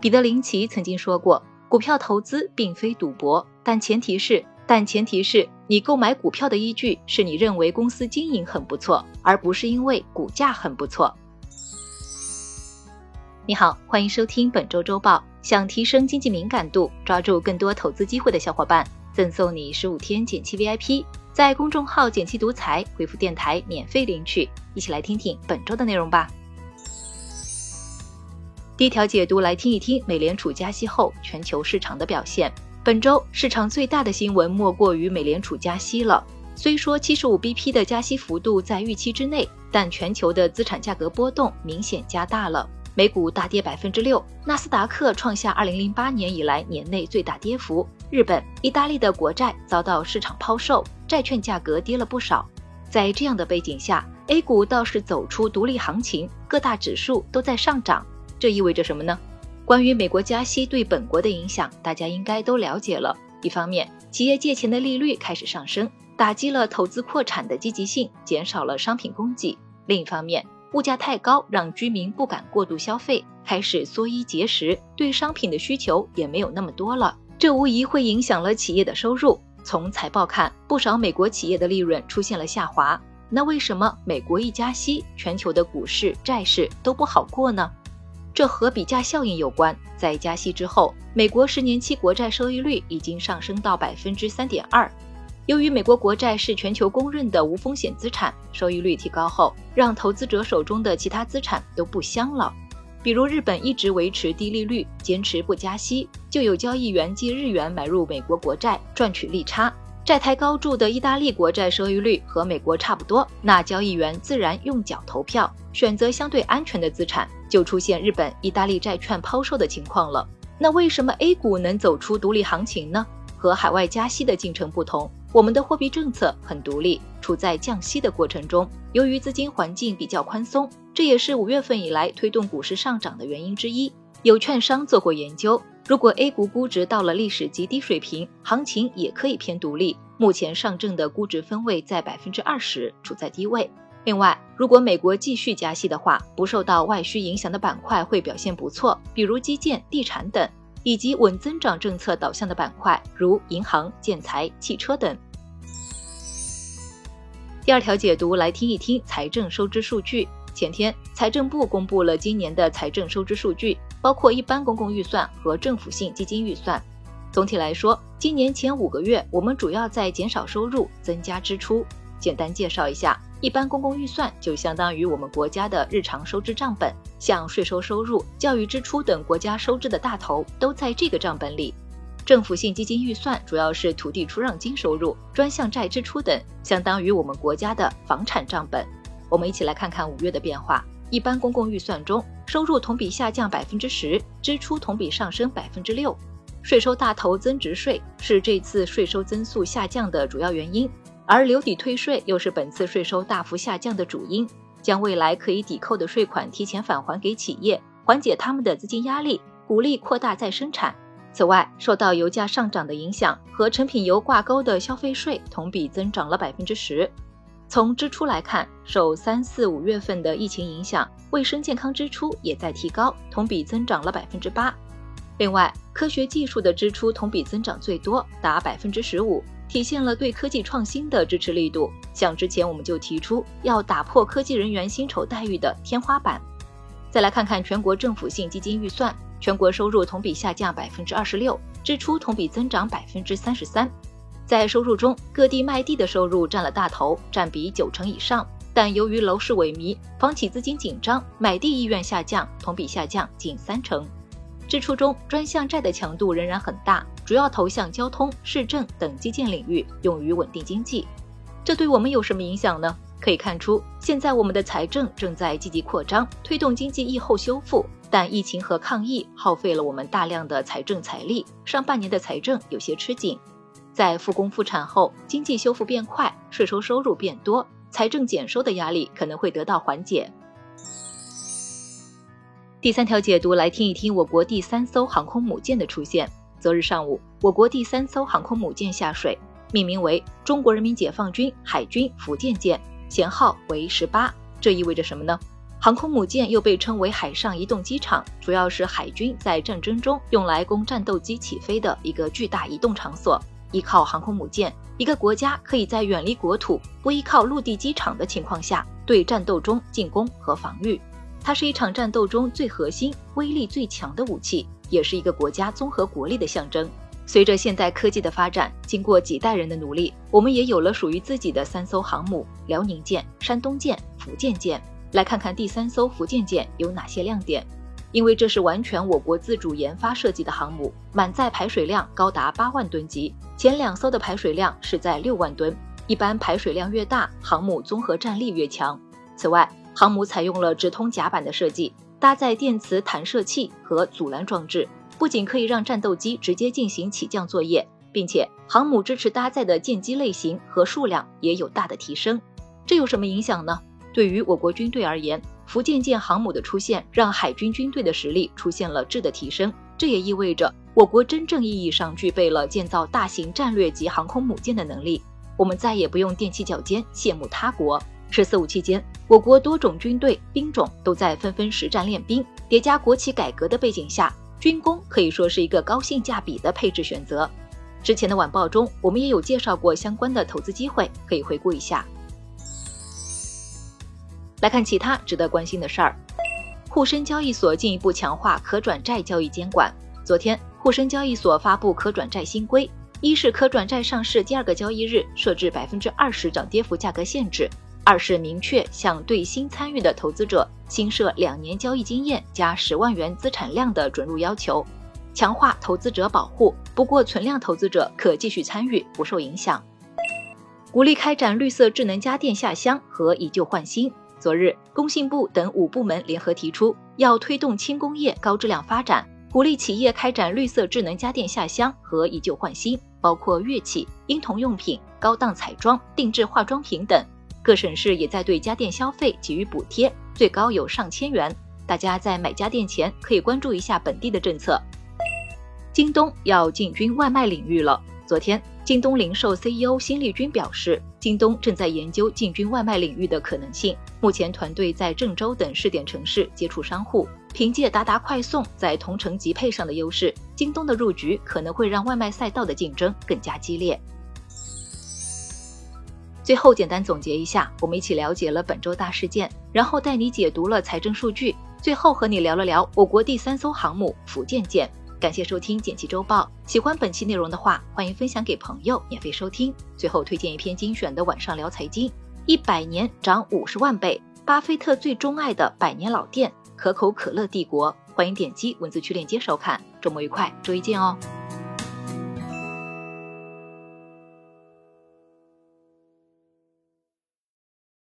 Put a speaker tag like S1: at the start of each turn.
S1: 彼得林奇曾经说过，股票投资并非赌博，但前提是，但前提是你购买股票的依据是你认为公司经营很不错，而不是因为股价很不错。你好，欢迎收听本周周报。想提升经济敏感度，抓住更多投资机会的小伙伴，赠送你十五天减七 VIP，在公众号“减七独裁回复“电台”免费领取。一起来听听本周的内容吧。第一条解读来听一听美联储加息后全球市场的表现。本周市场最大的新闻莫过于美联储加息了。虽说七十五 BP 的加息幅度在预期之内，但全球的资产价格波动明显加大了。美股大跌百分之六，纳斯达克创下二零零八年以来年内最大跌幅。日本、意大利的国债遭到市场抛售，债券价格跌了不少。在这样的背景下，A 股倒是走出独立行情，各大指数都在上涨。这意味着什么呢？关于美国加息对本国的影响，大家应该都了解了。一方面，企业借钱的利率开始上升，打击了投资扩产的积极性，减少了商品供给；另一方面，物价太高，让居民不敢过度消费，开始缩衣节食，对商品的需求也没有那么多了。这无疑会影响了企业的收入。从财报看，不少美国企业的利润出现了下滑。那为什么美国一加息，全球的股市、债市都不好过呢？这和比价效应有关。在加息之后，美国十年期国债收益率已经上升到百分之三点二。由于美国国债是全球公认的无风险资产，收益率提高后，让投资者手中的其他资产都不香了。比如日本一直维持低利率，坚持不加息，就有交易员借日元买入美国国债赚取利差。债台高筑的意大利国债收益率和美国差不多，那交易员自然用脚投票，选择相对安全的资产。就出现日本、意大利债券抛售的情况了。那为什么 A 股能走出独立行情呢？和海外加息的进程不同，我们的货币政策很独立，处在降息的过程中。由于资金环境比较宽松，这也是五月份以来推动股市上涨的原因之一。有券商做过研究，如果 A 股估值到了历史极低水平，行情也可以偏独立。目前上证的估值分位在百分之二十，处在低位。另外，如果美国继续加息的话，不受到外需影响的板块会表现不错，比如基建、地产等，以及稳增长政策导向的板块，如银行、建材、汽车等。第二条解读来听一听财政收支数据。前天，财政部公布了今年的财政收支数据，包括一般公共预算和政府性基金预算。总体来说，今年前五个月，我们主要在减少收入，增加支出。简单介绍一下。一般公共预算就相当于我们国家的日常收支账本，像税收收入、教育支出等国家收支的大头都在这个账本里。政府性基金预算主要是土地出让金收入、专项债支出等，相当于我们国家的房产账本。我们一起来看看五月的变化。一般公共预算中，收入同比下降百分之十，支出同比上升百分之六。税收大头增值税是这次税收增速下降的主要原因。而留抵退税又是本次税收大幅下降的主因，将未来可以抵扣的税款提前返还给企业，缓解他们的资金压力，鼓励扩大再生产。此外，受到油价上涨的影响，和成品油挂钩的消费税同比增长了百分之十。从支出来看，受三四五月份的疫情影响，卫生健康支出也在提高，同比增长了百分之八。另外，科学技术的支出同比增长最多，达百分之十五。体现了对科技创新的支持力度。像之前我们就提出要打破科技人员薪酬待遇的天花板。再来看看全国政府性基金预算，全国收入同比下降百分之二十六，支出同比增长百分之三十三。在收入中，各地卖地的收入占了大头，占比九成以上。但由于楼市萎靡，房企资金紧张，买地意愿下降，同比下降近三成。支出中，专项债的强度仍然很大，主要投向交通、市政等基建领域，用于稳定经济。这对我们有什么影响呢？可以看出，现在我们的财政正在积极扩张，推动经济疫后修复。但疫情和抗疫耗费了我们大量的财政财力，上半年的财政有些吃紧。在复工复产后，经济修复变快，税收收入变多，财政减收的压力可能会得到缓解。第三条解读来听一听我国第三艘航空母舰的出现。昨日上午，我国第三艘航空母舰下水，命名为中国人民解放军海军福建舰，舷号为十八。这意味着什么呢？航空母舰又被称为海上移动机场，主要是海军在战争中用来供战斗机起飞的一个巨大移动场所。依靠航空母舰，一个国家可以在远离国土、不依靠陆地机场的情况下，对战斗中进攻和防御。它是一场战斗中最核心、威力最强的武器，也是一个国家综合国力的象征。随着现代科技的发展，经过几代人的努力，我们也有了属于自己的三艘航母：辽宁舰、山东舰、福建舰。来看看第三艘福建舰有哪些亮点。因为这是完全我国自主研发设计的航母，满载排水量高达八万吨级，前两艘的排水量是在六万吨。一般排水量越大，航母综合战力越强。此外，航母采用了直通甲板的设计，搭载电磁弹射器和阻拦装置，不仅可以让战斗机直接进行起降作业，并且航母支持搭载的舰机类型和数量也有大的提升。这有什么影响呢？对于我国军队而言，福建舰航母的出现，让海军军队的实力出现了质的提升。这也意味着我国真正意义上具备了建造大型战略级航空母舰的能力。我们再也不用踮起脚尖羡慕他国。十四五期间，我国多种军队兵种都在纷纷实战练兵，叠加国企改革的背景下，军工可以说是一个高性价比的配置选择。之前的晚报中，我们也有介绍过相关的投资机会，可以回顾一下。来看其他值得关心的事儿，沪深交易所进一步强化可转债交易监管。昨天，沪深交易所发布可转债新规，一是可转债上市第二个交易日设置百分之二十涨跌幅价格限制；二是明确向对新参与的投资者新设两年交易经验加十万元资产量的准入要求，强化投资者保护。不过，存量投资者可继续参与，不受影响。鼓励开展绿色智能家电下乡和以旧换新。昨日，工信部等五部门联合提出，要推动轻工业高质量发展，鼓励企业开展绿色智能家电下乡和以旧换新，包括乐器、婴童用品、高档彩妆、定制化妆品等。各省市也在对家电消费给予补贴，最高有上千元。大家在买家电前可以关注一下本地的政策。京东要进军外卖领域了。昨天，京东零售 CEO 辛立军表示，京东正在研究进军外卖领域的可能性。目前，团队在郑州等试点城市接触商户，凭借达达快送在同城级配上的优势，京东的入局可能会让外卖赛道的竞争更加激烈。最后，简单总结一下，我们一起了解了本周大事件，然后带你解读了财政数据，最后和你聊了聊我国第三艘航母福建舰。感谢收听《剪辑周报》，喜欢本期内容的话，欢迎分享给朋友免费收听。最后推荐一篇精选的晚上聊财经：一百年涨五十万倍，巴菲特最钟爱的百年老店——可口可乐帝国。欢迎点击文字区链接收看。周末愉快，周一见哦！